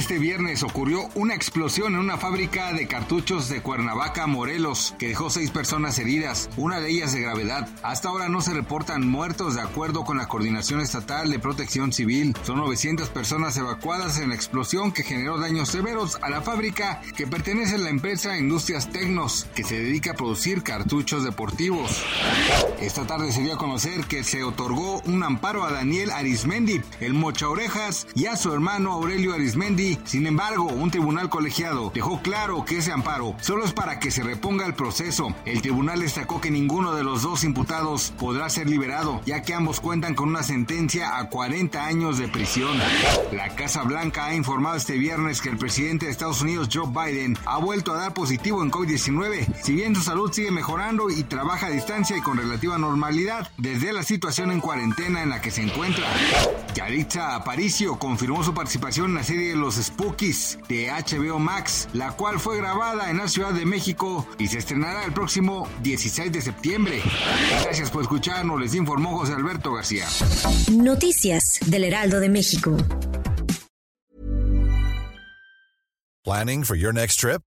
Este viernes ocurrió una explosión en una fábrica de cartuchos de Cuernavaca, Morelos, que dejó seis personas heridas, una de ellas de gravedad. Hasta ahora no se reportan muertos de acuerdo con la Coordinación Estatal de Protección Civil. Son 900 personas evacuadas en la explosión que generó daños severos a la fábrica que pertenece a la empresa Industrias Tecnos, que se dedica a producir cartuchos deportivos. Esta tarde se dio a conocer que se otorgó un amparo a Daniel Arismendi, el mocha orejas, y a su hermano Aurelio Arismendi sin embargo, un tribunal colegiado dejó claro que ese amparo solo es para que se reponga el proceso. El tribunal destacó que ninguno de los dos imputados podrá ser liberado, ya que ambos cuentan con una sentencia a 40 años de prisión. La Casa Blanca ha informado este viernes que el presidente de Estados Unidos, Joe Biden, ha vuelto a dar positivo en COVID-19, si bien su salud sigue mejorando y trabaja a distancia y con relativa normalidad desde la situación en cuarentena en la que se encuentra. Yaritza Aparicio confirmó su participación en la serie Los Spookies de HBO Max, la cual fue grabada en la Ciudad de México y se estrenará el próximo 16 de septiembre. Gracias por escucharnos, les informó José Alberto García. Noticias del Heraldo de México. Planning for your next trip?